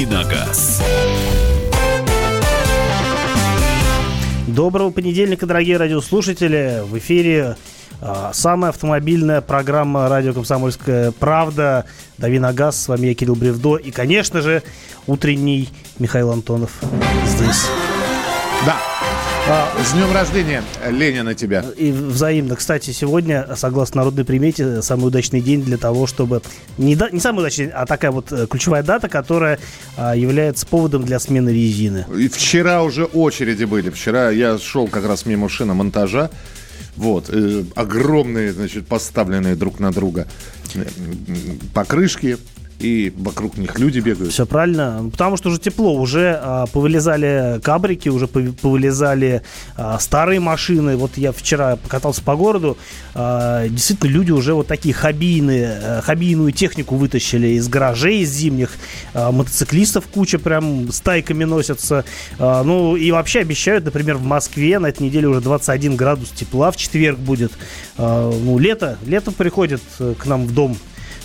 «Давиногаз». Доброго понедельника, дорогие радиослушатели. В эфире а, самая автомобильная программа «Радио Комсомольская правда». Дави на газ. С вами я, Кирилл Бревдо. И, конечно же, утренний Михаил Антонов здесь. Да. А, с днем рождения, Ленина, тебя. И взаимно. Кстати, сегодня, согласно народной примете, самый удачный день для того, чтобы... Не, да, не самый удачный, а такая вот э, ключевая дата, которая а, является поводом для смены резины. И вчера уже очереди были. Вчера я шел как раз мимо шиномонтажа. Вот, э, огромные, значит, поставленные друг на друга э, покрышки, и вокруг них люди бегают. Все правильно, потому что уже тепло, уже а, повылезали кабрики, уже повылезали а, старые машины. Вот я вчера покатался по городу, а, действительно люди уже вот такие хоббийные, а, хоббийную технику вытащили из гаражей, из зимних, а, мотоциклистов куча прям стайками носятся. А, ну и вообще обещают, например, в Москве на этой неделе уже 21 градус тепла, в четверг будет. А, ну лето, лето приходит э, к нам в дом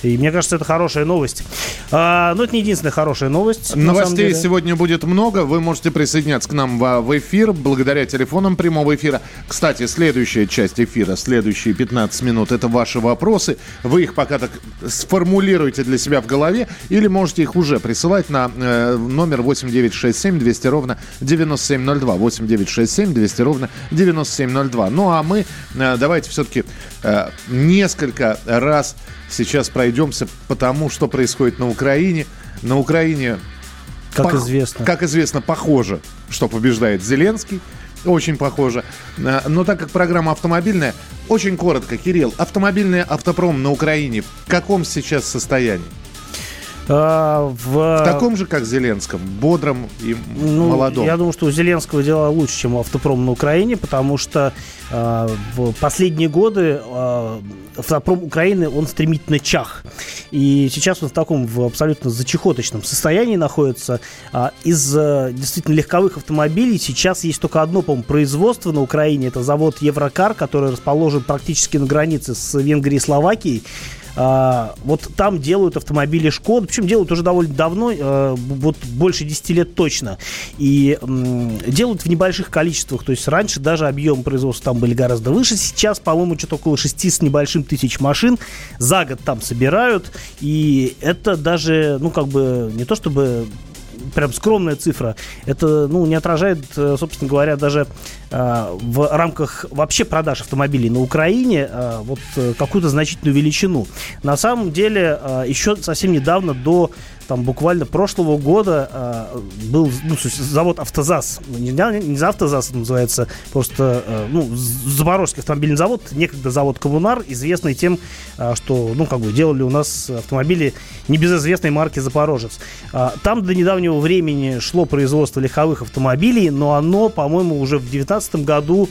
и мне кажется, это хорошая новость. А, но это не единственная хорошая новость. Новостей сегодня будет много. Вы можете присоединяться к нам в, в эфир благодаря телефонам прямого эфира. Кстати, следующая часть эфира, следующие 15 минут, это ваши вопросы. Вы их пока так сформулируете для себя в голове или можете их уже присылать на э, номер 8967 200 ровно 9702. 8967 200 ровно 9702. Ну а мы э, давайте все-таки э, несколько раз сейчас пройдемся по тому, что происходит на Украине. На Украине, как по, известно, как известно, похоже, что побеждает Зеленский. Очень похоже. Э, но так как программа автомобильная, очень коротко, Кирилл, автомобильный автопром на Украине в каком сейчас состоянии? А, в... в таком же, как Зеленском, бодром и ну, молодом. Я думаю, что у Зеленского дела лучше, чем у автопрома на Украине, потому что э, в последние годы э, автопром Украины, он стремительно чах. И сейчас он в таком в абсолютно зачехоточном состоянии находится. Э, из э, действительно легковых автомобилей сейчас есть только одно, по-моему, производство на Украине. Это завод Еврокар, который расположен практически на границе с Венгрией и Словакией. А, вот там делают автомобили Шкода, причем делают уже довольно давно, а, вот больше 10 лет точно. И делают в небольших количествах, то есть раньше даже объем производства там были гораздо выше, сейчас, по-моему, что-то около 6 с небольшим тысяч машин за год там собирают, и это даже, ну, как бы, не то чтобы прям скромная цифра. Это, ну, не отражает, э, собственно говоря, даже э, в рамках вообще продаж автомобилей на Украине э, вот какую-то значительную величину. На самом деле, еще совсем недавно до там буквально прошлого года э, был ну, завод «Автозас». Ну, не, не за «Автозас» называется, просто э, ну, Запорожский автомобильный завод, некогда завод «Коммунар», известный тем, э, что ну, как бы делали у нас автомобили небезызвестной марки «Запорожец». Э, там до недавнего времени шло производство легковых автомобилей, но оно, по-моему, уже в 2019 году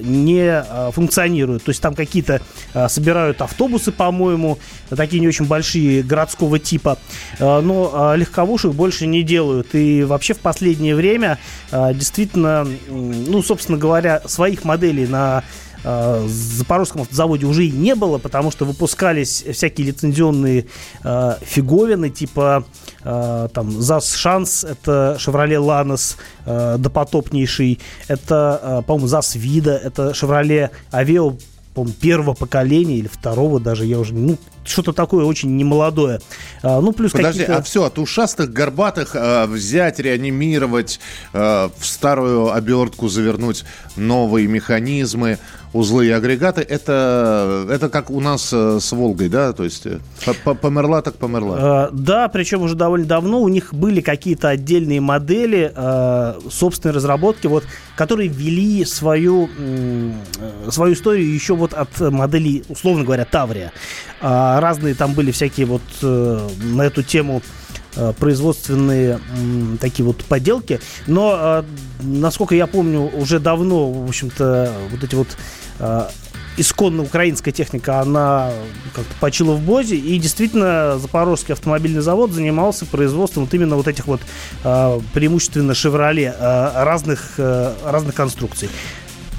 не а, функционируют. То есть там какие-то а, собирают автобусы, по-моему, такие не очень большие городского типа, но легковушек больше не делают. И вообще в последнее время действительно, ну, собственно говоря, своих моделей на э, Запорожском автозаводе уже и не было, потому что выпускались всякие лицензионные э, фиговины, типа э, там ЗАЗ Шанс, это Chevrolet Lanos э, допотопнейший, это, э, по-моему, ЗАЗ Вида, это Chevrolet Aveo по первого поколения или второго даже, я уже, ну, что-то такое очень немолодое. А, ну, плюс Подожди, а все, от ушастых, горбатых э, взять, реанимировать, э, в старую обертку завернуть новые механизмы, узлы и агрегаты, это, это как у нас э, с Волгой, да? То есть э, померла так померла. Э, да, причем уже довольно давно у них были какие-то отдельные модели собственной разработки, вот, которые ввели свою, свою историю еще вот от моделей, условно говоря, Таврия. А, разные там были всякие вот на эту тему производственные такие вот поделки. Но, насколько я помню, уже давно, в общем-то, вот эти вот Э, исконно украинская техника, она как-то почила в Бозе, и действительно Запорожский автомобильный завод занимался производством вот именно вот этих вот э, преимущественно «Шевроле» э, разных, разных конструкций.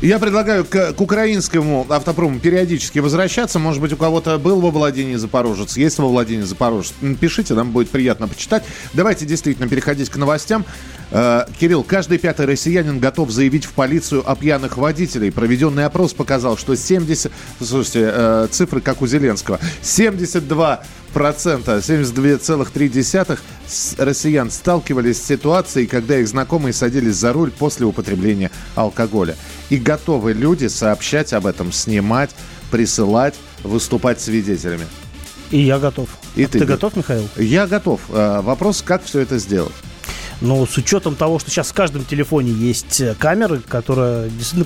Я предлагаю к, к украинскому автопрому периодически возвращаться. Может быть, у кого-то был во владении Запорожец, есть во владении Запорожец. Пишите, нам будет приятно почитать. Давайте действительно переходить к новостям. Э, Кирилл, каждый пятый россиянин готов заявить в полицию о пьяных водителей. Проведенный опрос показал, что 70... Слушайте, э, цифры как у Зеленского. 72 процента, 72,3 россиян сталкивались с ситуацией, когда их знакомые садились за руль после употребления алкоголя. И готовы люди сообщать об этом, снимать, присылать, выступать свидетелями. И я готов. И а ты, ты готов, Михаил? Я готов. Э, вопрос, как все это сделать? Но с учетом того, что сейчас в каждом телефоне есть камеры, которая действительно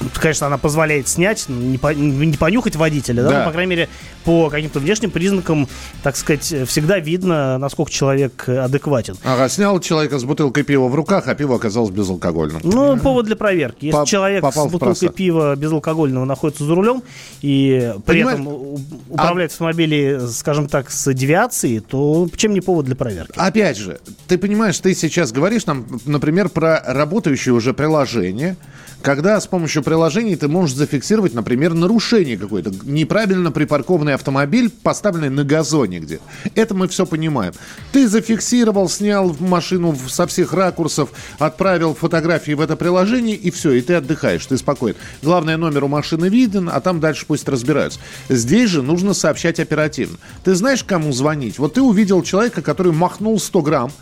ну, конечно, она позволяет снять, не, по, не понюхать водителя, да, да. но, по крайней мере, по каким-то внешним признакам, так сказать, всегда видно, насколько человек адекватен. Ага, снял человека с бутылкой пива в руках, а пиво оказалось безалкогольным. Ну, повод для проверки. Если по человек с бутылкой пива безалкогольного находится за рулем и при Понимаешь? этом управляет а... автомобилем, скажем так, с девиацией, то чем не повод для проверки? Опять же, ты понимаешь, ты сейчас говоришь нам, например, про работающее уже приложение, когда с помощью приложений ты можешь зафиксировать, например, нарушение какое-то, неправильно припаркованный автомобиль, поставленный на газоне где Это мы все понимаем. Ты зафиксировал, снял машину со всех ракурсов, отправил фотографии в это приложение, и все, и ты отдыхаешь, ты спокоен. Главное, номер у машины виден, а там дальше пусть разбираются. Здесь же нужно сообщать оперативно. Ты знаешь, кому звонить? Вот ты увидел человека, который махнул 100 грамм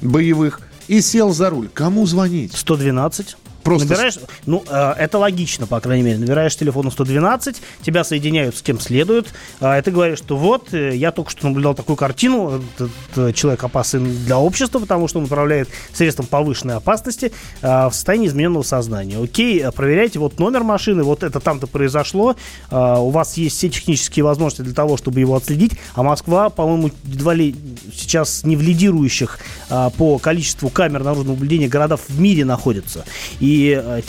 боевых, и сел за руль. Кому звонить? 112. Просто... Набираешь, ну, э, это логично, по крайней мере. Набираешь телефон 112, тебя соединяют с кем следует, э, и ты говоришь, что вот, э, я только что наблюдал такую картину, этот э, человек опасен для общества, потому что он управляет средством повышенной опасности э, в состоянии измененного сознания. Окей, э, проверяйте вот номер машины, вот это там-то произошло, э, у вас есть все технические возможности для того, чтобы его отследить, а Москва, по-моему, едва ли сейчас не в лидирующих э, по количеству камер наружного наблюдения городов в мире находится. И э,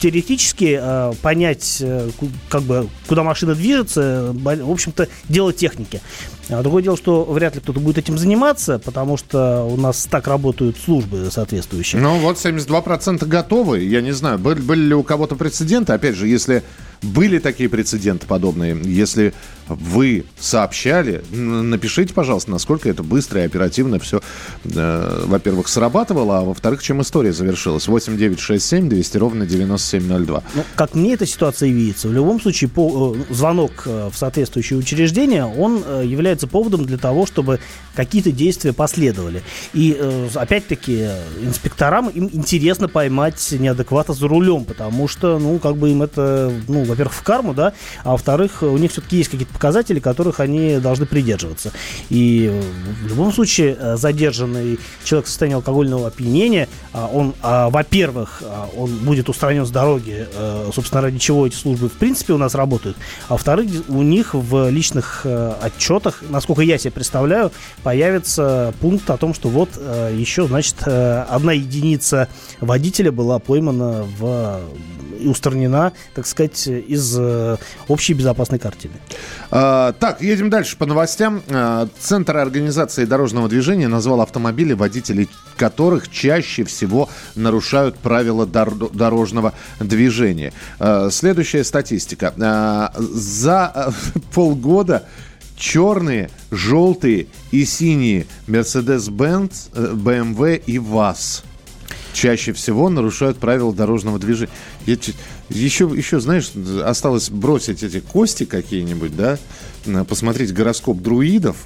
теоретически э, понять, э, как бы, куда машина движется, в общем-то, дело техники. А другое дело, что вряд ли кто-то будет этим заниматься, потому что у нас так работают службы соответствующие. Ну вот 72% готовы. Я не знаю, были, были ли у кого-то прецеденты. Опять же, если были такие прецеденты подобные, если вы сообщали, напишите, пожалуйста, насколько это быстро и оперативно все, э, во-первых, срабатывало, а во-вторых, чем история завершилась. 8 9 6 7 200 ровно 9702. Ну, как мне эта ситуация видится, в любом случае по, э, звонок э, в соответствующее учреждение, он э, является поводом для того, чтобы какие-то действия последовали. И, э, опять-таки, инспекторам им интересно поймать неадеквата за рулем, потому что, ну, как бы им это, ну, во-первых, в карму, да, а во-вторых, у них все-таки есть какие-то показатели, которых они должны придерживаться. И в любом случае э, задержанный человек в состоянии алкогольного опьянения, а, он, а, во-первых, а, он будет устранен с дороги, э, собственно, ради чего эти службы в принципе у нас работают, а во-вторых, у них в личных э, отчетах, насколько я себе представляю, появится пункт о том, что вот еще, значит, одна единица водителя была поймана в и устранена, так сказать, из общей безопасной картины. А, так, едем дальше по новостям. А, Центр организации дорожного движения назвал автомобили, водителей которых чаще всего нарушают правила дор- дорожного движения. А, следующая статистика. За полгода черные, желтые и синие Mercedes-Benz, BMW и ВАЗ чаще всего нарушают правила дорожного движения. Я, еще, еще, знаешь, осталось бросить эти кости какие-нибудь, да, посмотреть гороскоп друидов.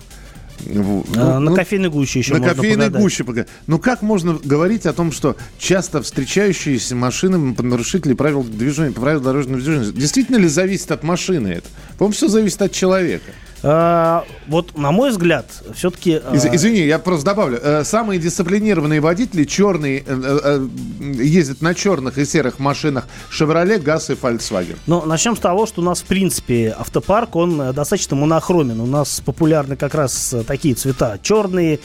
Ну, а, на ну, кофейной гуще еще На можно кофейной погадать. гуще. Ну как можно говорить о том, что часто встречающиеся машины нарушители правил движения, правил дорожного движения, действительно ли зависит от машины это? По-моему, все зависит от человека. А, вот, на мой взгляд, все-таки... Из, а, извини, я просто добавлю. Э, самые дисциплинированные водители, черные, э, э, ездят на черных и серых машинах Chevrolet, ГАЗ и Volkswagen. Ну, начнем с того, что у нас, в принципе, автопарк, он достаточно монохромен. У нас популярны как раз такие цвета. Черные,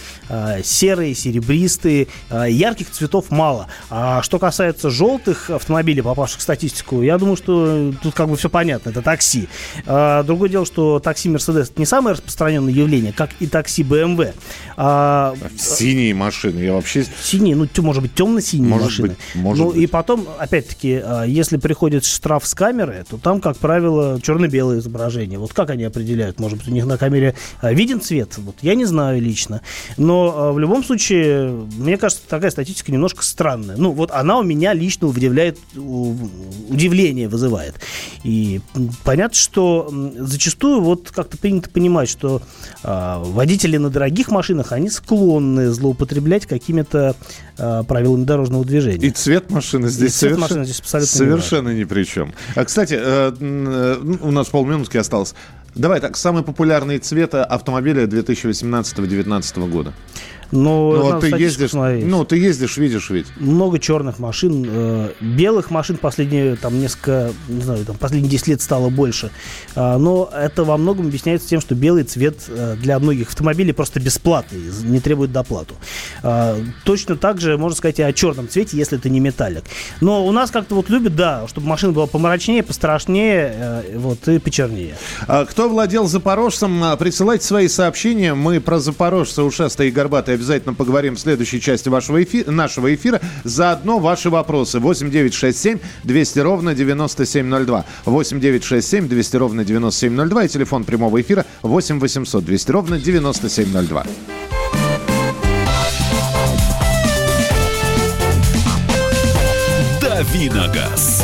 серые, серебристые. Ярких цветов мало. А что касается желтых автомобилей, попавших в статистику, я думаю, что тут как бы все понятно. Это такси. Другое дело, что такси Mercedes Mercedes не самое распространенное явление, как и такси BMW. А, синие машины, я вообще... Синие, ну, может быть, темно-синие может машины. Быть, может ну, быть. и потом, опять-таки, а, если приходит штраф с камеры, то там, как правило, черно-белое изображение. Вот как они определяют? Может быть, у них на камере а, виден цвет? Вот я не знаю лично. Но а, в любом случае, мне кажется, такая статистика немножко странная. Ну, вот она у меня лично удивляет, удивление вызывает. И понятно, что зачастую вот как-то принято понимать, что э, водители на дорогих машинах, они склонны злоупотреблять какими-то э, правилами дорожного движения. И цвет машины здесь, цвет совершенно, машины здесь абсолютно совершенно ни при чем. А, кстати, э, э, у нас полминутки осталось. Давай так, самые популярные цвета автомобиля 2018-2019 года. Но ну, ты ездишь, ну, ты ездишь, видишь ведь. Много черных машин, э, белых машин последние, там, несколько, не знаю, там, последние 10 лет стало больше. Э, но это во многом объясняется тем, что белый цвет э, для многих автомобилей просто бесплатный, не требует доплату. Э, точно так же можно сказать и о черном цвете, если это не металлик. Но у нас как-то вот любят, да, чтобы машина была помрачнее, пострашнее, э, вот, и почернее. А кто владел Запорожцем, а, присылайте свои сообщения. Мы про Запорожца ушастые и горбатые обязательно поговорим в следующей части вашего эфира, нашего эфира. Заодно ваши вопросы. 8967 200 ровно 9702. 8967 200 ровно 9702 и телефон прямого эфира 8 800 200 ровно 9702. Давиногаз.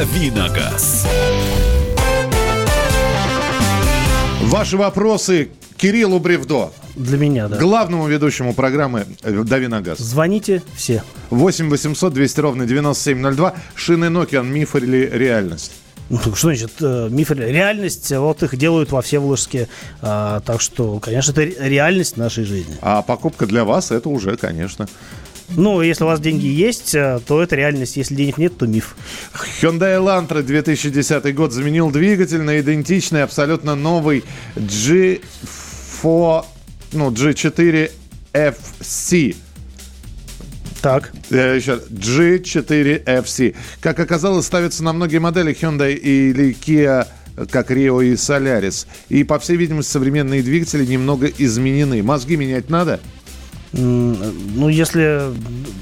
Давиногаз. Ваши вопросы Кириллу Бревдо. Для меня, да. Главному ведущему программы э, «Дави на газ». Звоните все. 8 800 200 ровно 9702. Шины Nokian. Миф или реальность? Ну, что значит э, миф реальность? Вот их делают во Всеволожске. А, так что, конечно, это реальность нашей жизни. А покупка для вас это уже, конечно. Ну, если у вас деньги есть, э, то это реальность. Если денег нет, то миф. Hyundai Elantra 2010 год заменил двигатель на идентичный, абсолютно новый G4, ну, G4 FC. Так. Еще G4 FC. Как оказалось, ставится на многие модели Hyundai или Kia как Rio и Solaris. И, по всей видимости, современные двигатели немного изменены. Мозги менять надо? Ну, если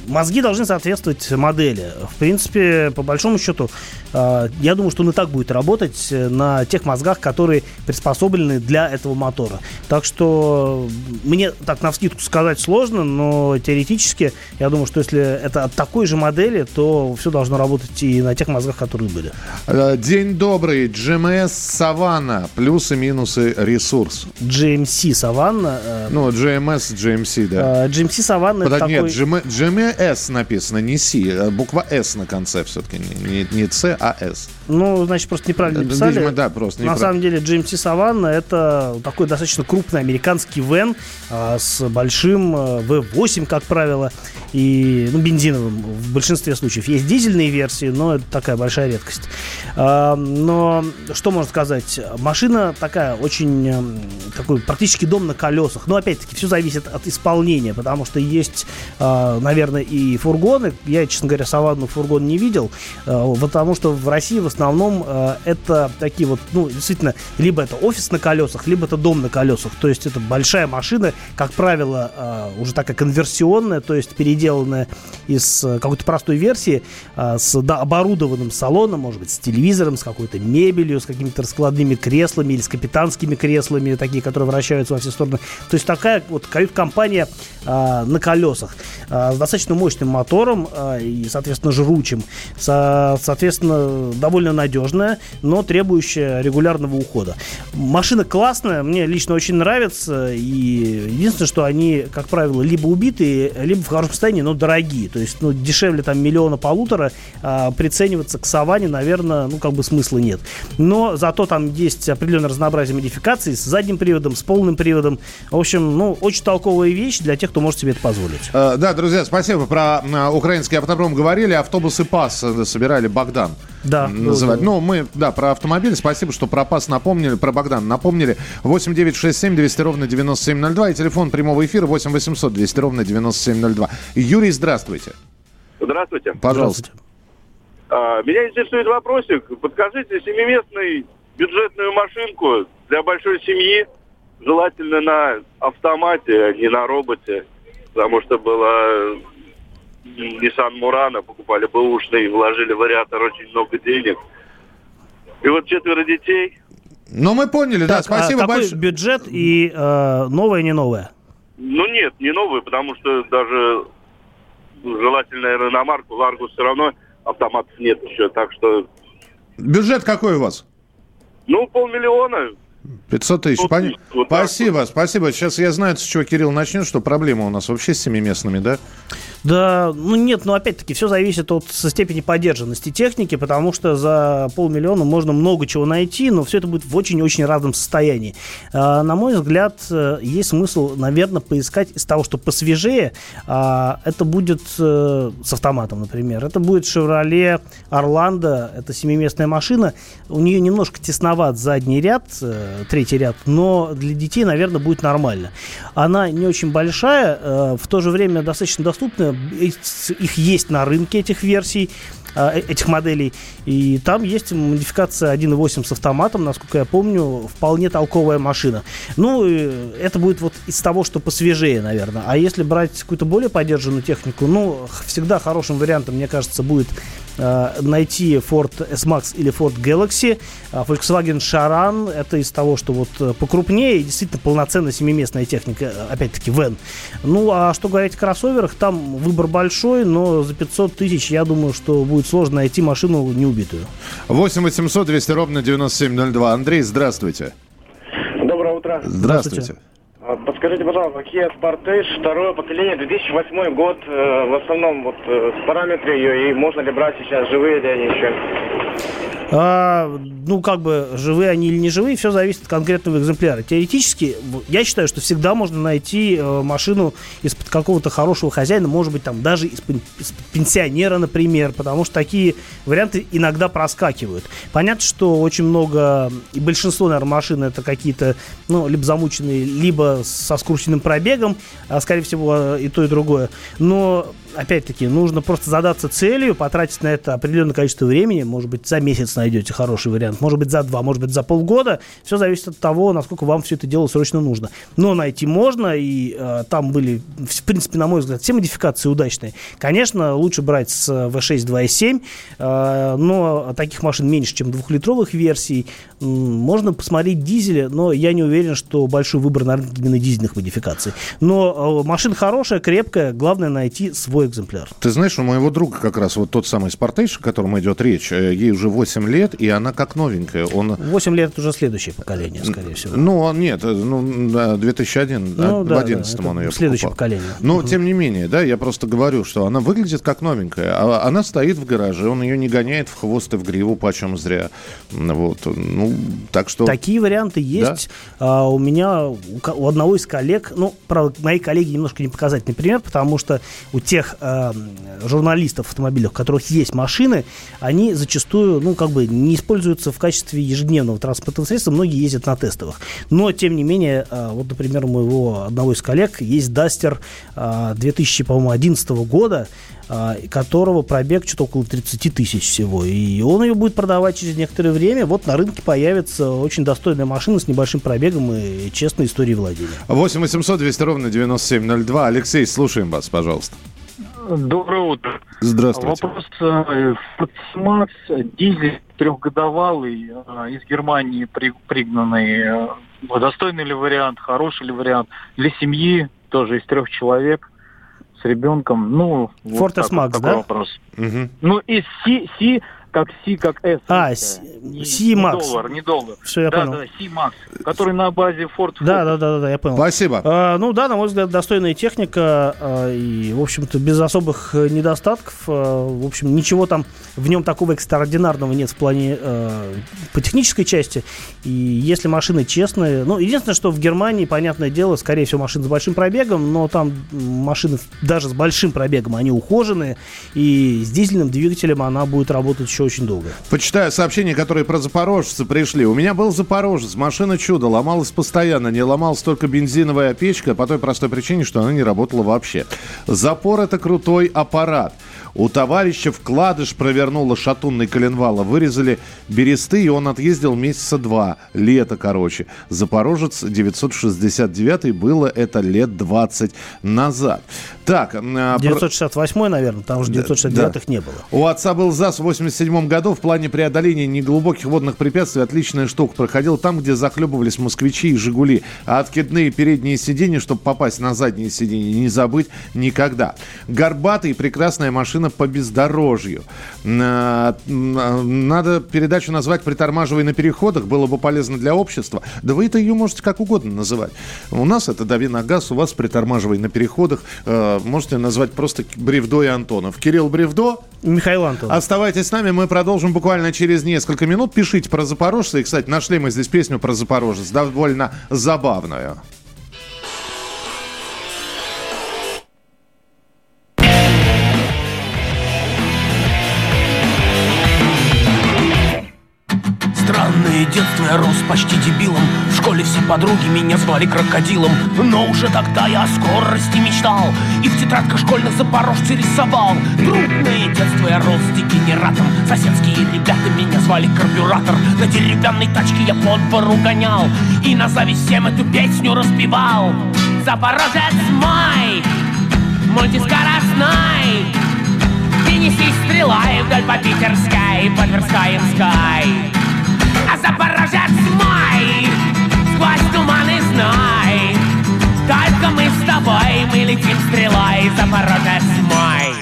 мозги должны соответствовать модели. В принципе, по большому счету, я думаю, что он и так будет работать на тех мозгах, которые приспособлены для этого мотора. Так что мне так на вскидку сказать сложно, но теоретически я думаю, что если это от такой же модели, то все должно работать и на тех мозгах, которые были. Э, день добрый. GMS Savannah. Плюсы, минусы, ресурс. GMC Savannah. Э, ну, GMS, GMC, да. Э, GMC Savannah Подожди, нет, такой... GMS написано, не C. Буква S на конце все-таки. Не, не C, а S. Ну, значит, просто неправильно написали. Видимо, да, просто неправильно. На самом деле, GMC Savannah это такой достаточно крупный американский вен а, с большим а, V8, как правило, и ну, бензиновым в большинстве случаев. Есть дизельные версии, но это такая большая редкость. А, но что можно сказать? Машина такая очень а, такой практически дом на колесах. Но опять-таки все зависит от исполнения, потому что есть, а, наверное, и фургоны. Я, честно говоря, Саванну фургон не видел, а, потому что в России в основном э, это такие вот, ну, действительно, либо это офис на колесах, либо это дом на колесах. То есть это большая машина, как правило, э, уже такая конверсионная, то есть переделанная из э, какой-то простой версии э, с да, оборудованным салоном, может быть, с телевизором, с какой-то мебелью, с какими-то раскладными креслами или с капитанскими креслами, такие, которые вращаются во все стороны. То есть такая вот кают-компания э, на колесах э, с достаточно мощным мотором э, и, соответственно, жручим. Со, соответственно, довольно надежная, но требующая регулярного ухода. Машина классная, мне лично очень нравится. И единственное, что они, как правило, либо убитые, либо в хорошем состоянии, но дорогие. То есть, ну, дешевле там миллиона полутора а, прицениваться к Саване, наверное, ну, как бы смысла нет. Но зато там есть определенное разнообразие модификаций с задним приводом, с полным приводом. В общем, ну, очень толковая вещь для тех, кто может себе это позволить. Э, да, друзья, спасибо. Про э, украинский автопром говорили. Автобусы ПАС собирали Богдан. Да. Называть. Ну, мы, да, про автомобиль. Спасибо, что про ПАС напомнили, про Богдан напомнили. 8 9 6 7 200 ровно 9702 и телефон прямого эфира 8 800 200 ровно 9702. Юрий, здравствуйте. Здравствуйте. Пожалуйста. А, меня интересует вопросик. Подскажите, семиместную бюджетную машинку для большой семьи, желательно на автомате, а не на роботе, потому что была Nissan Murano, покупали бэушный, вложили в вариатор очень много денег. И вот четверо детей. Ну, мы поняли, так, да, спасибо а большое. бюджет и э, новое, не новое? Ну, нет, не новое, потому что даже желательно, наверное, на марку Ларгус все равно автоматов нет еще, так что... Бюджет какой у вас? Ну, полмиллиона. 500 тысяч, вот, понятно. Вот спасибо, вот. спасибо. Сейчас я знаю, с чего Кирилл начнет, что проблема у нас вообще с семиместными, да? Да, ну нет, но опять-таки все зависит от степени поддержанности техники, потому что за полмиллиона можно много чего найти, но все это будет в очень-очень разном состоянии. А, на мой взгляд, э, есть смысл, наверное, поискать из того, что посвежее. А, это будет а, с автоматом, например. Это будет Chevrolet Orlando, это семиместная машина. У нее немножко тесноват задний ряд, э, третий ряд, но для детей, наверное, будет нормально. Она не очень большая, в то же время достаточно доступная их есть на рынке, этих версий а, э, этих моделей. И там есть модификация 1.8 с автоматом, насколько я помню, вполне толковая машина. Ну, это будет вот из того, что посвежее, наверное. А если брать какую-то более поддержанную технику, ну, всегда хорошим вариантом, мне кажется, будет найти Ford S-Max или Ford Galaxy. А Volkswagen Charan это из того, что вот э, покрупнее действительно полноценная семиместная техника, э, опять-таки Вен. Ну, а что говорить о кроссоверах, там выбор большой, но за 500 тысяч я думаю, что будет сложно найти машину неубитую. 8 800 200 ровно 9702. Андрей, здравствуйте. Доброе утро. Здравствуйте. здравствуйте. А, подскажите, пожалуйста, Kia Sportage, второе поколение, 2008 год, э, в основном вот э, параметры ее, и можно ли брать сейчас, живые ли они еще? А, ну, как бы, живые они или не живые, все зависит от конкретного экземпляра. Теоретически, я считаю, что всегда можно найти э, машину из-под какого-то хорошего хозяина, может быть, там, даже из-под, из пенсионера, например, потому что такие варианты иногда проскакивают. Понятно, что очень много, и большинство, наверное, машин это какие-то, ну, либо замученные, либо со скрученным пробегом, а, скорее всего, и то, и другое. Но опять-таки, нужно просто задаться целью, потратить на это определенное количество времени. Может быть, за месяц найдете хороший вариант, может быть, за два, может быть, за полгода. Все зависит от того, насколько вам все это дело срочно нужно. Но найти можно, и э, там были, в принципе, на мой взгляд, все модификации удачные. Конечно, лучше брать с V6 2.7, э, но таких машин меньше, чем двухлитровых версий. Можно посмотреть дизели, но я не уверен, что большой выбор на рынке именно дизельных модификаций. Но э, машина хорошая, крепкая, главное найти свой экземпляр. Ты знаешь, у моего друга как раз вот тот самый Спартейш, о котором идет речь, э, ей уже 8 лет, и она как новенькая. Он... 8 лет это уже следующее поколение, скорее всего. Ну, он нет, э, ну, 2001, ну, в 11 да, он ее Следующее покупал. поколение. Но, угу. тем не менее, да, я просто говорю, что она выглядит как новенькая. А она стоит в гараже, он ее не гоняет в хвост и в гриву, почем зря. Вот, ну, так что... Такие варианты есть. Да? А, у меня, у одного из коллег, ну, правда, мои коллеги немножко не показательный пример, потому что у тех э, журналистов автомобилях, у которых есть машины, они зачастую, ну, как бы не используются в качестве ежедневного транспортного средства, многие ездят на тестовых. Но, тем не менее, э, вот, например, у моего одного из коллег есть Duster э, 2011 года, э, которого пробег что-то около 30 тысяч всего. И он ее будет продавать через некоторое время. Вот на рынке появится очень достойная машина с небольшим пробегом и честной историей владения. 8 800 200 ровно 9702. Алексей, слушаем вас, пожалуйста. Доброе утро. Здравствуйте. Вопрос. Э, Макс, дизель трехгодовалый, э, из Германии при, пригнанный. Э, достойный ли вариант, хороший ли вариант? Для семьи тоже из трех человек с ребенком. Ну, Fortes вот Max, да? вопрос. Угу. Ну, и Си, Си как Си, как С. А, Си Макс. Не доллар, не доллар. Все, я да, понял. Да, Си Макс, который на базе Ford Да, да, да, да, я понял. Спасибо. А, ну да, на мой взгляд, достойная техника а, и, в общем-то, без особых э, недостатков. А, в общем, ничего там в нем такого экстраординарного нет в плане а, по технической части. И если машины честные, ну, единственное, что в Германии, понятное дело, скорее всего, машины с большим пробегом, но там машины даже с большим пробегом, они ухоженные, и с дизельным двигателем она будет работать еще очень долго. Почитаю сообщения, которые про запорожцы пришли. У меня был запорожец, машина чудо, ломалась постоянно, не ломалась только бензиновая печка по той простой причине, что она не работала вообще. Запор это крутой аппарат. У товарища вкладыш провернула шатунный коленвала. Вырезали бересты, и он отъездил месяца два. Лето, короче. Запорожец 969 было это лет 20 назад. Так. а, 968, наверное, там уже 969 да. не было. У отца был ЗАЗ в 87 году. В плане преодоления неглубоких водных препятствий отличная штука. Проходил там, где захлебывались москвичи и «Жигули». А откидные передние сиденья, чтобы попасть на задние сиденья, не забыть никогда. Горбатый, прекрасная машина по бездорожью. А, Надо передачу назвать «Притормаживай на переходах». Было бы полезно для общества. Да вы это ее можете как угодно называть. У нас это «Дави на газ», у вас «Притормаживай на переходах». Э, Можете назвать просто Бревдо и Антонов. Кирилл Бревдо, Михаил Антонов. Оставайтесь с нами, мы продолжим буквально через несколько минут. Пишите про Запорожца. И, кстати, нашли мы здесь песню про Запорожец, довольно забавную. Детство, я рос почти дебилом. В школе все подруги меня звали крокодилом. Но уже тогда я о скорости мечтал И в тетрадках школьных запорожцы рисовал. Трудное детство, я рос дегенератом. Соседские ребята меня звали карбюратор. На деревянной тачке я под пору гонял И на зависть всем эту песню распевал. Запорожец мой, мультискоростной И неси стрелой вдоль по Питерской, по Тверскаемской а Запорожец мой Сквозь туманы знай. Только мы с тобой Мы летим стрелой Запорожец мой.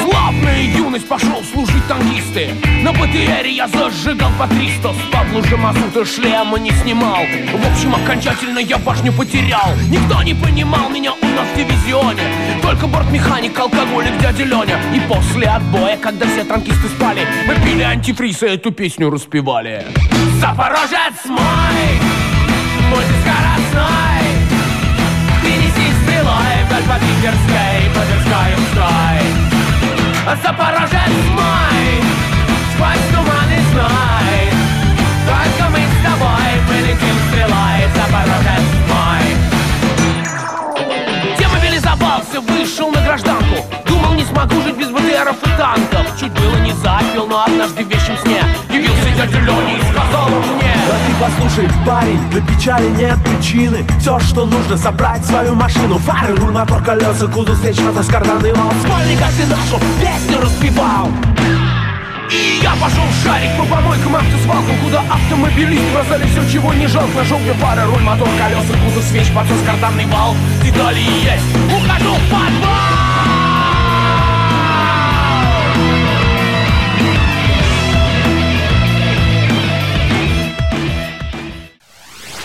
Славная юность пошел служить танкисты На БТРе я зажигал по 300 С Павлу мазута шлема не снимал. В общем, окончательно я башню потерял. Никто не понимал меня у нас в дивизионе. Только бортмеханик, алкоголик, дядя Леня И после отбоя, когда все танкисты спали Мы пили антифриз и эту песню распевали. Запорожец мой, мой скоростной Принеси стрелой вдоль по Питерской, по Тверскаемской Запорожец мой, сквозь туманы знай Только мы с тобой полетим стрелой Запорожец мой. Демобилизовался, вышел на гражданку смогу жить без БТРов и танков. Чуть было не запил, но однажды в вещем сне Явился дядя Леня и сказал мне. Да ты послушай, парень, для печали нет причины. Все, что нужно, собрать свою машину. Фары, руль, мотор, колеса, кузов, встреча, с карданный вал Вспомни, как ты нашу песню распевал. И я пошел в шарик по помойкам, автосвалкам Куда автомобилисты бросали все, чего не жалко. На желтые фары, руль, мотор, колеса, кузов, свеч, подсос, карданный вал. Детали есть, ухожу в подвал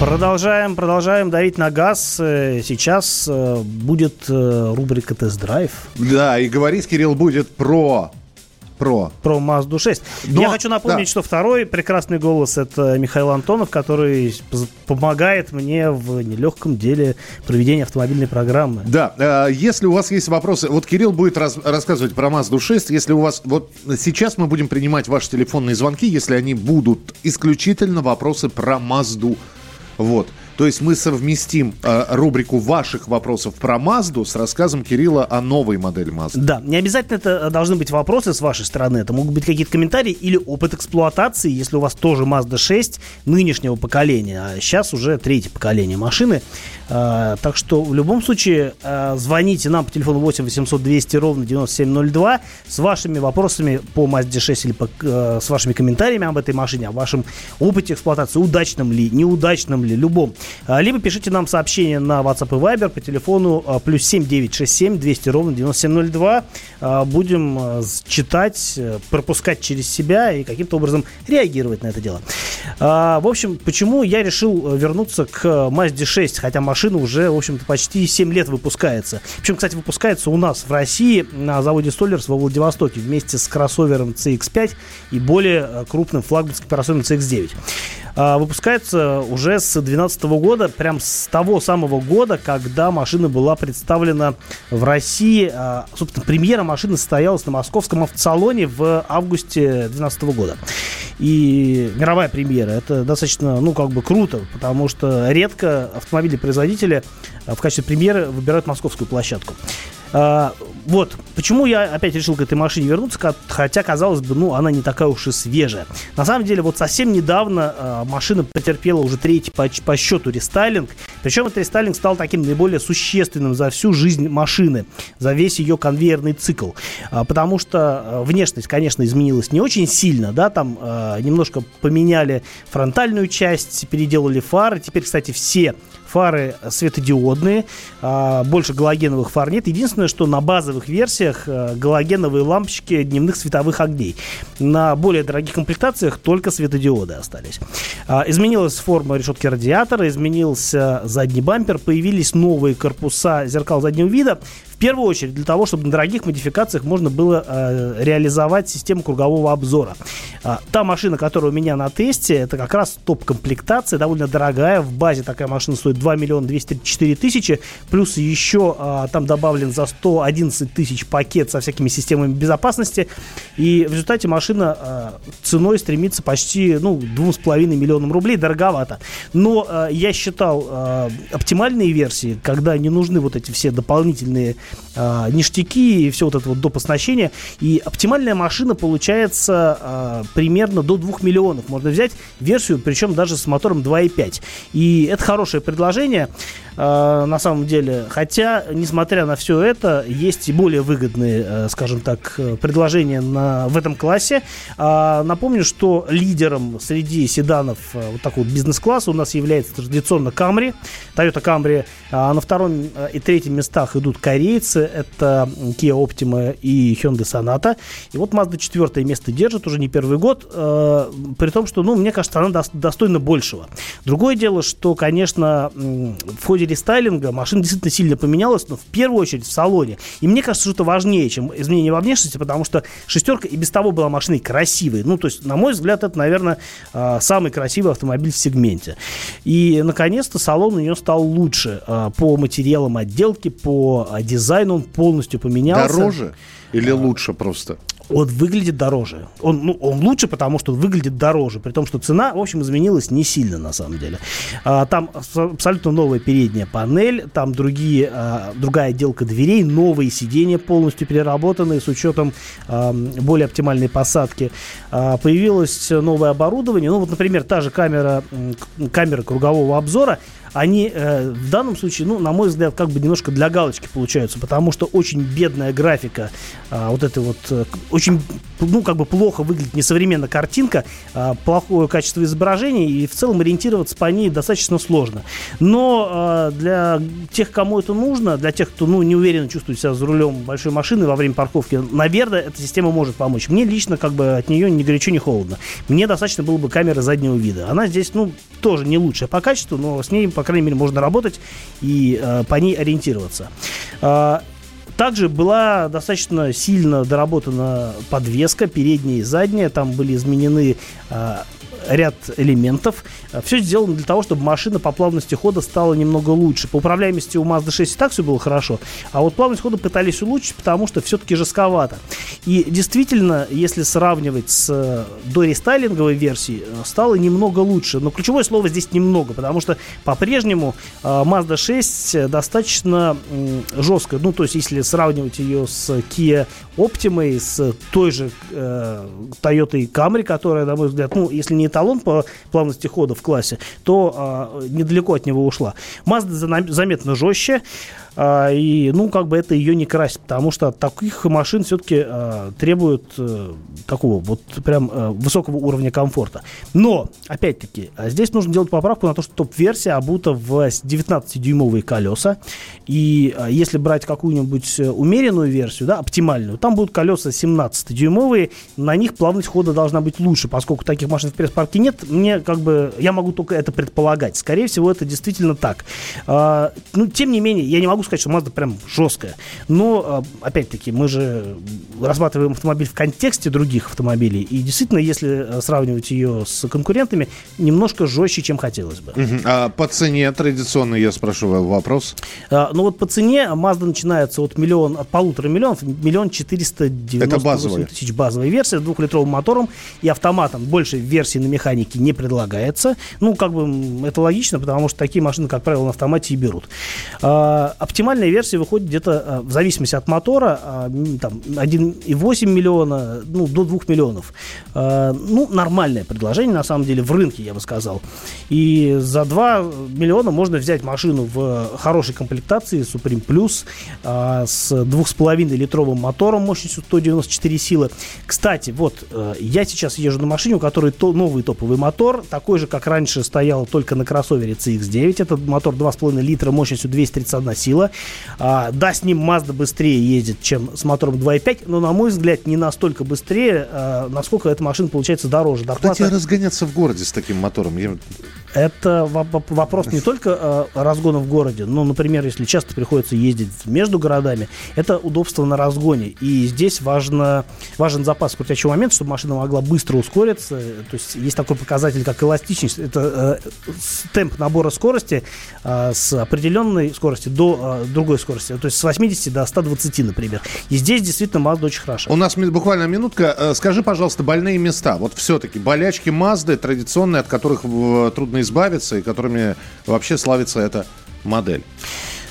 Продолжаем, продолжаем давить на газ. Э, Сейчас э, будет э, рубрика «Тест-драйв». Да, и говорить Кирилл будет про... Про. Про Mazda 6. Но- Я хочу напомнить, да. что второй прекрасный голос это Михаил Антонов, который помогает мне в нелегком деле проведения автомобильной программы. Да, если у вас есть вопросы, вот Кирилл будет раз- рассказывать про Mazda 6, если у вас, вот сейчас мы будем принимать ваши телефонные звонки, если они будут исключительно вопросы про Мазду. Вот. То есть мы совместим э, рубрику ваших вопросов про Мазду с рассказом Кирилла о новой модели Мазды. Да, не обязательно это должны быть вопросы с вашей стороны. Это могут быть какие-то комментарии или опыт эксплуатации, если у вас тоже Mazda 6 нынешнего поколения. А сейчас уже третье поколение машины. А, так что в любом случае а, звоните нам по телефону 8 800 200 ровно 9702 с вашими вопросами по Mazda 6 или по, а, с вашими комментариями об этой машине, о вашем опыте эксплуатации, удачном ли, неудачном ли, любом. А, либо пишите нам сообщение на WhatsApp и Viber по телефону а, плюс 7967 200 ровно 9702. А, будем читать, э, пропускать через себя и каким-то образом реагировать на это дело. В общем, почему я решил вернуться к Mazda 6, хотя машина уже, в общем-то, почти 7 лет выпускается. Причем, кстати, выпускается у нас в России на заводе Столлерс во Владивостоке вместе с кроссовером CX-5 и более э, крупным флагманским кроссовером CX-9 а, выпускается уже с 2012 года, прям с того самого года, когда машина была представлена в России. А, собственно, премьера машины состоялась на московском автосалоне в августе 2012 года. И мировая премьера. Это достаточно, ну, как бы круто, потому что редко автомобили-производители а, в качестве премьеры выбирают московскую площадку. А, вот, почему я опять решил к этой машине вернуться, хотя, казалось бы, ну, она не такая уж и свежая. На самом деле, вот совсем недавно э, машина потерпела уже третий по, по счету рестайлинг. Причем этот рестайлинг стал таким наиболее существенным за всю жизнь машины, за весь ее конвейерный цикл. А, потому что э, внешность, конечно, изменилась не очень сильно, да, там э, немножко поменяли фронтальную часть, переделали фары. Теперь, кстати, все фары светодиодные, а, больше галогеновых фар нет. Единственное, что на базовых версиях а, галогеновые лампочки дневных световых огней. На более дорогих комплектациях только светодиоды остались. А, изменилась форма решетки радиатора, изменился задний бампер, появились новые корпуса зеркал заднего вида. В первую очередь для того, чтобы на дорогих модификациях можно было э, реализовать систему кругового обзора. А, та машина, которая у меня на тесте, это как раз топ-комплектация, довольно дорогая. В базе такая машина стоит 2 миллиона 204 тысячи. Плюс еще а, там добавлен за 111 тысяч пакет со всякими системами безопасности. И в результате машина а, ценой стремится почти ну, 2,5 миллионам рублей. Дороговато. Но а, я считал а, оптимальные версии, когда не нужны вот эти все дополнительные э, ништяки и все вот это вот доп. оснащение. И оптимальная машина получается э, примерно до 2 миллионов. Можно взять версию, причем даже с мотором 2.5. И это хорошее предложение э, на самом деле. Хотя, несмотря на все это, есть и более выгодные, э, скажем так, предложения на, в этом классе. Э, напомню, что лидером среди седанов э, вот такого бизнес-класса у нас является традиционно Camry. Toyota Camry. А на втором и третьем местах идут Кореи корейцы, это Kia Optima и Hyundai Sonata. И вот Mazda четвертое место держит уже не первый год, э, при том, что, ну, мне кажется, она достойна большего. Другое дело, что, конечно, в ходе рестайлинга машина действительно сильно поменялась, но в первую очередь в салоне. И мне кажется, что это важнее, чем изменение во внешности, потому что шестерка и без того была машиной красивой. Ну, то есть, на мой взгляд, это, наверное, э, самый красивый автомобиль в сегменте. И, наконец-то, салон у нее стал лучше э, по материалам отделки, по дизайну дизайн он полностью поменялся. Дороже или лучше просто? Он выглядит дороже. Он, ну, он лучше, потому что он выглядит дороже. При том, что цена, в общем, изменилась не сильно, на самом деле. А, там абсолютно новая передняя панель, там другие, а, другая отделка дверей, новые сиденья полностью переработанные с учетом а, более оптимальной посадки. А, появилось новое оборудование. Ну, вот, например, та же камера, камера кругового обзора они э, в данном случае, ну, на мой взгляд, как бы немножко для галочки получаются, потому что очень бедная графика, э, вот это вот, э, очень, ну, как бы плохо выглядит несовременная картинка, э, плохое качество изображения, и в целом ориентироваться по ней достаточно сложно. Но э, для тех, кому это нужно, для тех, кто, ну, не уверенно чувствует себя за рулем большой машины во время парковки, наверное, эта система может помочь. Мне лично, как бы, от нее ни горячо, ни холодно. Мне достаточно было бы камеры заднего вида. Она здесь, ну, тоже не лучшая по качеству, но с ней, по крайней мере, можно работать и э, по ней ориентироваться. Э, также была достаточно сильно доработана подвеска, передняя и задняя. Там были изменены э, ряд элементов. Все сделано для того, чтобы машина по плавности хода стала немного лучше. По управляемости у Mazda 6 и так все было хорошо, а вот плавность хода пытались улучшить, потому что все-таки жестковато. И действительно, если сравнивать с дорестайлинговой версией, стало немного лучше. Но ключевое слово здесь немного, потому что по-прежнему Mazda 6 достаточно жесткая. Ну, то есть, если сравнивать ее с Kia Optima, с той же э, Toyota Camry, которая, на мой взгляд, ну, если не эталон по плавности хода в классе, то э, недалеко от него ушла. Mazda заметно жестче. А, и, ну, как бы это ее не красит, потому что таких машин все-таки а, требуют а, такого вот прям а, высокого уровня комфорта. Но, опять-таки, здесь нужно делать поправку на то, что топ-версия обута в 19-дюймовые колеса. И а, если брать какую-нибудь умеренную версию, да, оптимальную, там будут колеса 17-дюймовые, на них плавность хода должна быть лучше, поскольку таких машин в пресс-парке нет, мне как бы, я могу только это предполагать. Скорее всего, это действительно так. А, ну, тем не менее, я не могу сказать, что Mazda прям жесткая. Но, а, опять-таки, мы же рассматриваем автомобиль в контексте других автомобилей. И действительно, если а, сравнивать ее с конкурентами, немножко жестче, чем хотелось бы. Uh-huh. А по цене традиционно я спрашиваю вопрос. А, ну вот по цене Mazda начинается от миллион, от полутора миллионов, миллион четыреста девяносто тысяч базовая версия с двухлитровым мотором и автоматом. Больше версий на механике не предлагается. Ну, как бы это логично, потому что такие машины, как правило, на автомате и берут. А, оптимальная версия выходит где-то а, в зависимости от мотора, а, там 1,8 миллиона, ну, до 2 миллионов. А, ну, нормальное предложение, на самом деле, в рынке, я бы сказал. И за 2 миллиона можно взять машину в хорошей комплектации Supreme Plus с 2,5 литровым мотором мощностью 194 силы. Кстати, вот, я сейчас езжу на машине, у которой то, новый топовый мотор, такой же, как раньше стоял только на кроссовере CX-9. Этот мотор 2,5 литра мощностью 231 сила. А, да, с ним Mazda быстрее ездит, чем с мотором 2.5, но, на мой взгляд, не настолько быстрее, а, насколько эта машина получается дороже. Доплата... Кстати, разгоняться в городе с таким мотором? Я... Это вопрос не только э, разгона в городе, но, например, если часто приходится ездить между городами, это удобство на разгоне. И здесь важно, важен запас крутящего момента, чтобы машина могла быстро ускориться. То есть есть такой показатель, как эластичность. Это э, темп набора скорости э, с определенной скорости до э, другой скорости. То есть с 80 до 120, например. И здесь действительно Mazda очень хороша. У нас буквально минутка. Э, скажи, пожалуйста, больные места. Вот все-таки болячки Mazda традиционные, от которых трудно избавиться и которыми вообще славится эта модель.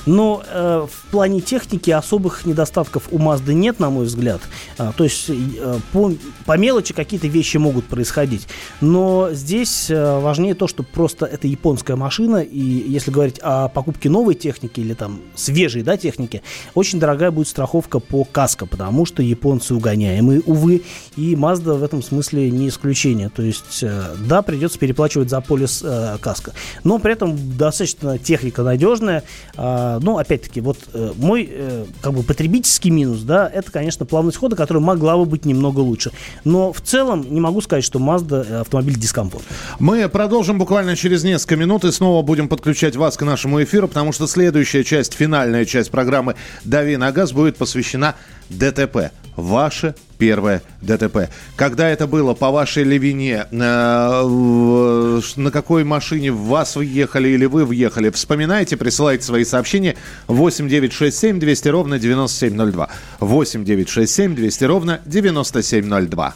Но э, в плане техники особых недостатков у Mazda нет, на мой взгляд. А, то есть э, по, по мелочи какие-то вещи могут происходить. Но здесь э, важнее то, что просто это японская машина, и если говорить о покупке новой техники или там свежей да, техники, очень дорогая будет страховка по каско, потому что японцы угоняемые, увы, и Mazda в этом смысле не исключение. То есть, э, да, придется переплачивать за полис э, каско. Но при этом достаточно техника надежная, э, ну, опять-таки, вот мой э, как бы потребительский минус, да, это, конечно, плавность хода, которая могла бы быть немного лучше. Но в целом не могу сказать, что Mazda э, автомобиль дискомфорт. Мы продолжим буквально через несколько минут и снова будем подключать вас к нашему эфиру, потому что следующая часть, финальная часть программы «Дави на газ» будет посвящена ДТП. Ваше первое ДТП. Когда это было, по вашей ли вине, э, на какой машине в вас въехали или вы въехали, вспоминайте, присылайте свои сообщения 8 9 6 7 200 ровно 9702. 8 9 6 7 200 ровно 9702.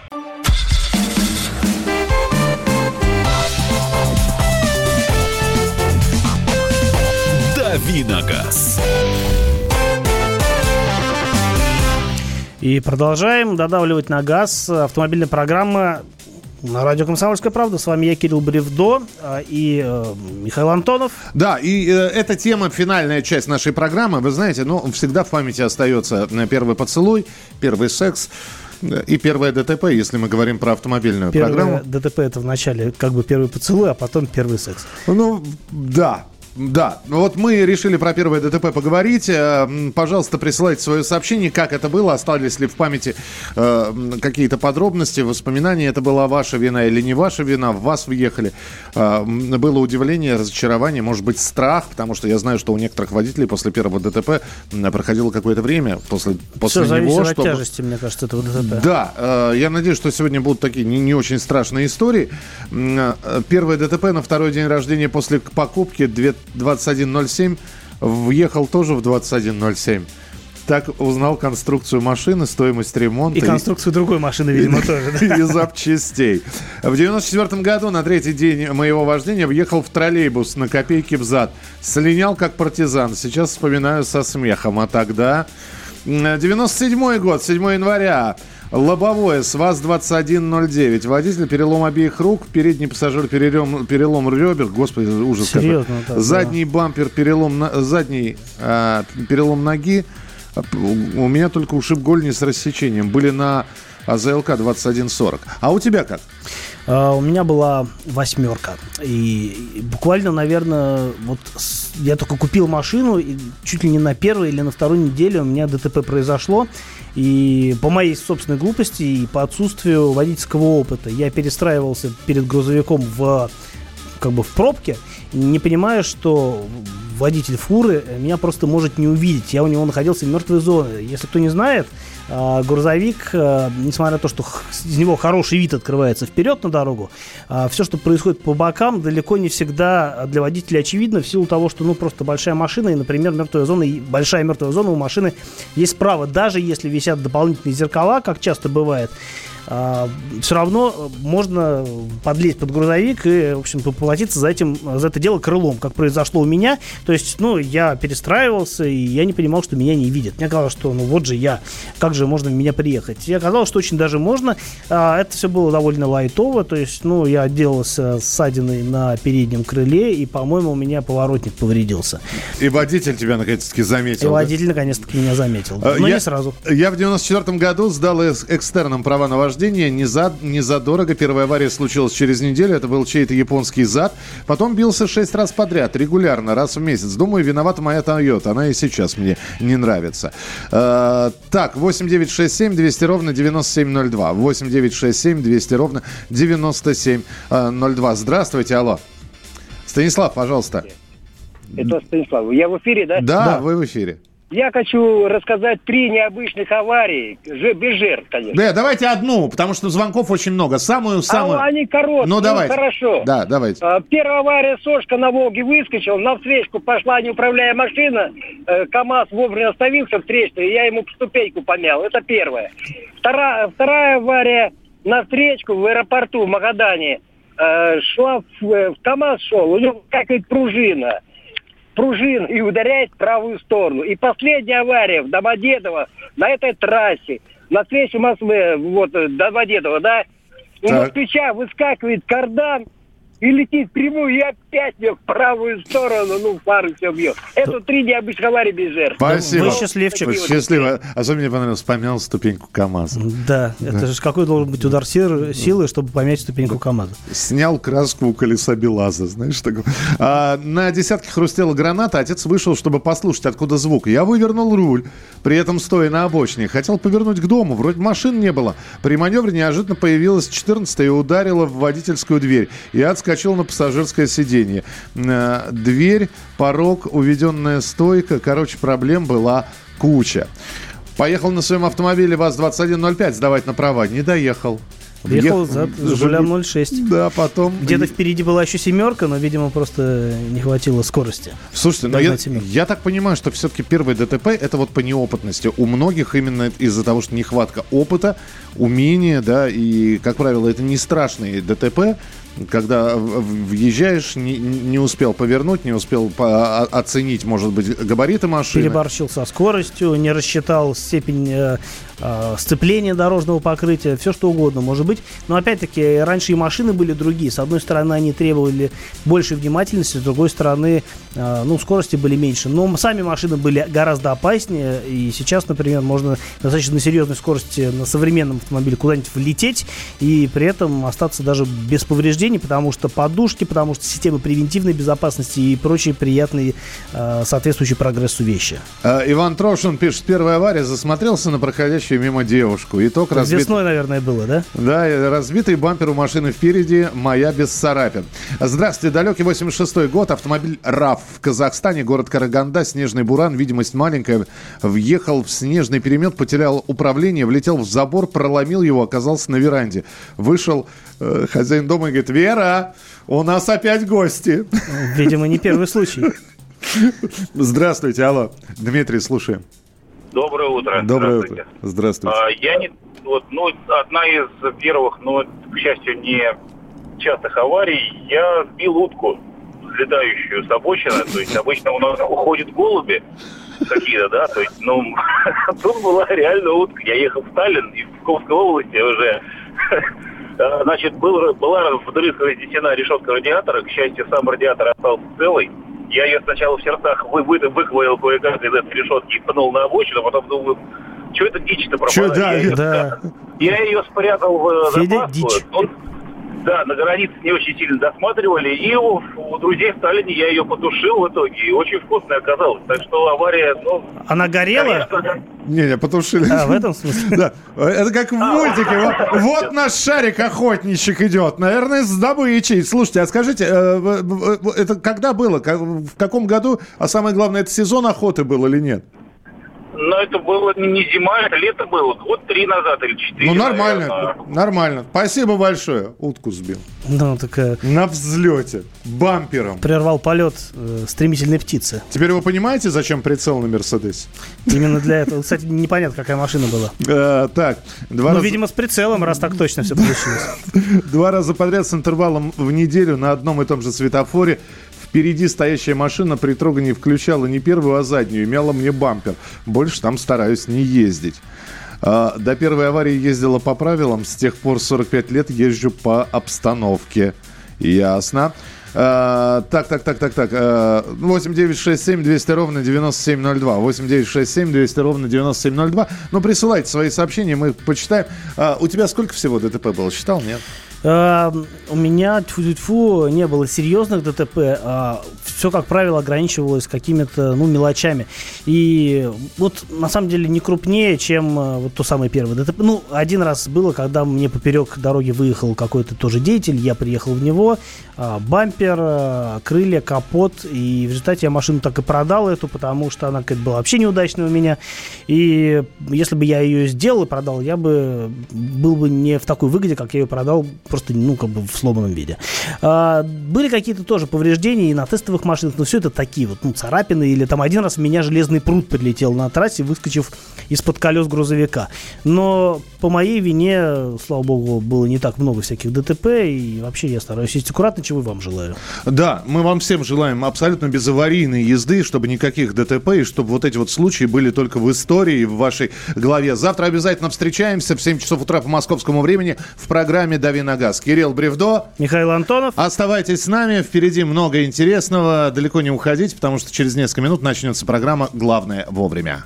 Давиногаз. И продолжаем додавливать на газ. Автомобильная программа на радио «Комсомольская правда». С вами я, Кирилл Бревдо а, и э, Михаил Антонов. Да, и э, эта тема, финальная часть нашей программы. Вы знаете, ну, всегда в памяти остается э, первый поцелуй, первый секс. э, И первое ДТП, если мы говорим про автомобильную Первое программу. ДТП это в начале как бы первый поцелуй, а потом первый секс. Ну, да. Да, Ну вот мы решили про первое ДТП поговорить. Э, Пожалуйста, присылайте свое сообщение, как это было, остались ли в памяти э, какие-то подробности, воспоминания, это была ваша вина или не ваша вина, в вас въехали. Э, Было удивление, разочарование, может быть, страх, потому что я знаю, что у некоторых водителей после первого ДТП проходило какое-то время после, после Все него, от чтобы... тяжести, мне кажется, этого ДТП. Да, э, я надеюсь, что сегодня будут такие не, не очень страшные истории. Э, Первое ДТП на второй день рождения после покупки две- 21.07 въехал тоже в 21.07. Так узнал конструкцию машины, стоимость ремонта. И конструкцию другой машины, видимо, тоже. да? и запчастей. В 94 году на третий день моего вождения въехал в троллейбус на копейки взад. Слинял как партизан. Сейчас вспоминаю со смехом. А тогда... м, 97 год, 7 января. Лобовое, СВАЗ-2109. Водитель перелом обеих рук, передний пассажир перелом, перелом ребер. Господи, ужас какой. Серьезно, да. Задний бампер, перелом, задний а, перелом ноги. А, У меня только ушиб голени с рассечением. Были на АЗЛК 2140. А у тебя как? А, У меня была восьмерка. И и буквально, наверное, вот с- я только купил машину, и чуть ли не на первой или на второй неделе у меня ДТП произошло. И по моей собственной глупости и по отсутствию водительского опыта я перестраивался перед грузовиком в как бы в пробке, не понимая, что водитель фуры меня просто может не увидеть. Я у него находился в мертвой зоне. Если кто не знает, а, грузовик, а, несмотря на то, что из него хороший вид открывается вперед на дорогу, все, что происходит по бокам, далеко не всегда для водителя очевидно в силу того, что ну просто большая машина и, например, мертвая зона, и большая мертвая зона у машины есть справа, даже если висят дополнительные зеркала, как часто бывает, все равно э, можно подлезть под грузовик и, в общем-то, поплатиться за, этим, за это дело крылом, как произошло у меня. То есть, ну, я перестраивался, и я не понимал, что меня не видят. Мне казалось, что, ну, вот же я, как же можно в меня приехать? И оказалось, что очень даже можно. А, Это все было довольно лайтово, то есть, ну, я отделался ссадиной на переднем крыле, и, по-моему, у меня поворотник повредился. И водитель тебя наконец-таки И заметил. да? водитель, наконец-таки, меня заметил. Э, Но я, не сразу. Я в 94 году сдал экстерном права на вождение не, за, не задорого. Первая авария случилась через неделю. Это был чей-то японский зад. Потом бился шесть раз подряд, регулярно, раз в месяц. Думаю, виновата моя Тойота. Она и сейчас мне не нравится. Э, так, 8967 200 ровно 9702. 8967 200 ровно 9702. Здравствуйте, алло. Станислав, пожалуйста. Это Станислав. Я в эфире, да? Да, вы в эфире. Я хочу рассказать три необычных аварии. Без жертв, конечно. Да, давайте одну, потому что звонков очень много. Самую, самую. А они короткие. Ну, давайте. хорошо. Да, давайте. А, Первая авария Сошка на Волге выскочил, на встречку пошла неуправляемая машина, э, КАМАЗ вовремя остановился встречный, и я ему ступеньку помял. Это первое. Вторая, вторая авария на встречку в аэропорту в Магадане. Э, Шла в, э, в КАМАЗ шел, у него какая-то пружина. Пружина и ударяет в правую сторону. И последняя авария в Домодедово на этой трассе. На встречу Москвы, вот, э, Домодедово, да, у Так. москвича выскакивает кардан и летит в прямую, и опять в правую сторону, ну, фары все бьет. Это три необычных аварии без жертв. Спасибо. Вы счастливчик. Вы Счастливо. Особенно мне понравилось, помял ступеньку КамАЗа. Да, это же какой должен быть удар сил- силы, чтобы помять ступеньку КамАЗа. Снял краску у колеса БелАЗа, знаешь, такое. А, на десятке хрустела граната, отец вышел, чтобы послушать, откуда звук. Я вывернул руль, при этом стоя на обочине. Хотел повернуть к дому, вроде машин не было. При маневре неожиданно появилась 14 и ударила в водительскую дверь. Я отскочил вскочил на пассажирское сиденье. Э, дверь, порог, уведенная стойка. Короче, проблем была куча. Поехал на своем автомобиле ВАЗ-2105 сдавать на права. Не доехал. Ехал за Жигулем 06. Да, потом... Где-то впереди была еще семерка, но, видимо, просто не хватило скорости. Слушайте, но я, я так понимаю, что все-таки первый ДТП это вот по неопытности. У многих именно из-за того, что нехватка опыта, умения, да, и, как правило, это не страшные ДТП, когда въезжаешь, не, не успел повернуть, не успел по оценить, может быть, габариты машины. Переборщил со скоростью, не рассчитал степень э, э, сцепления дорожного покрытия, все что угодно может быть. Но опять-таки, раньше и машины были другие. С одной стороны, они требовали большей внимательности, с другой стороны, э, ну, скорости были меньше. Но сами машины были гораздо опаснее. И сейчас, например, можно достаточно на серьезной скорости на современном автомобиле куда-нибудь влететь и при этом остаться даже без повреждений потому что подушки, потому что системы превентивной безопасности и прочие приятные э, соответствующие прогрессу вещи. Иван Трошин пишет, первая авария, засмотрелся на проходящую мимо девушку. Итог разбит... Весной, наверное, было, да? Да, разбитый бампер у машины впереди, моя без царапин. Здравствуйте, далекий 86-й год, автомобиль РАФ в Казахстане, город Караганда, снежный буран, видимость маленькая, въехал в снежный перемет, потерял управление, влетел в забор, проломил его, оказался на веранде. Вышел э, хозяин дома и говорит, Вера, у нас опять гости. Видимо, не первый случай. Здравствуйте, алло. Дмитрий, слушаем. Доброе утро. Доброе утро. Здравствуйте. А, я не, вот, ну, одна из первых, но, к счастью, не частых аварий, я сбил утку, взлетающую с обочины, то есть обычно у нас уходят голуби какие-то, да, то есть, ну, тут была реально утка. Я ехал в Сталин и в Псковской области уже Э, значит, был, была вдрызг разнесена решетка радиатора. К счастью, сам радиатор остался целый. Я ее сначала в сердцах вы, вы, выхвоил кое-как из этой решетки и пнул на обочину, а потом думаю, что это дичь-то пропадает? да, я, да. я ее спрятал в Федя, дичь. Он, да, на границе не очень сильно досматривали. И у, у друзей в Сталине я ее потушил в итоге. И очень вкусная оказалась. Так что авария, ну... Она горела? Конечно, не, не, потушили. А, в этом смысле? Да. Это как в а, мультике. Вот, вот наш шарик-охотничек идет. Наверное, с добычей. Слушайте, а скажите, э, это когда было? В каком году? А самое главное, это сезон охоты был или нет? Но это было не зима, это лето было. Год три назад или четыре. Ну, нормально, наверное. нормально. Спасибо большое. Утку сбил. Ну, такая... На взлете. Бампером. Прервал полет э, стремительной птицы. Теперь вы понимаете, зачем прицел на Мерседесе? Именно для этого. Кстати, непонятно, какая машина была. А, так. Два ну, видимо, с прицелом, раз так точно все получилось. Два раза подряд с интервалом в неделю на одном и том же светофоре Впереди стоящая машина при трогании включала не первую, а заднюю, мяла мне бампер. Больше там стараюсь не ездить. А, до первой аварии ездила по правилам, с тех пор 45 лет езжу по обстановке. Ясно. А, так, так, так, так, так. А, 8967 200 ровно 9702. 8967 200 ровно 9702. Ну, присылайте свои сообщения, мы почитаем. А, у тебя сколько всего ДТП было? Считал, нет? Эм, у меня тьфу не было серьезных ДТП. А все, как правило, ограничивалось какими-то ну, мелочами. И вот на самом деле не крупнее, чем э, вот то самое первое ДТП. Ну, один раз было, когда мне поперек дороги выехал какой-то тоже деятель, я приехал в него, а, бампер, а, крылья, капот, и в результате я машину так и продал эту, потому что она какая-то была вообще неудачная у меня. И если бы я ее сделал и продал, я бы был бы не в такой выгоде, как я ее продал просто, ну, как бы в сломанном виде. А, были какие-то тоже повреждения и на тестовых машинах, но все это такие вот, ну, царапины, или там один раз в меня железный пруд прилетел на трассе, выскочив из-под колес грузовика. Но по моей вине, слава богу, было не так много всяких ДТП, и вообще я стараюсь ездить аккуратно, чего вам желаю. Да, мы вам всем желаем абсолютно безаварийной езды, чтобы никаких ДТП, и чтобы вот эти вот случаи были только в истории, в вашей голове. Завтра обязательно встречаемся в 7 часов утра по московскому времени в программе «Дави на газ». Кирилл Бревдо. Михаил Антонов. Оставайтесь с нами. Впереди много интересного. Далеко не уходите, потому что через несколько минут начнется программа «Главное вовремя».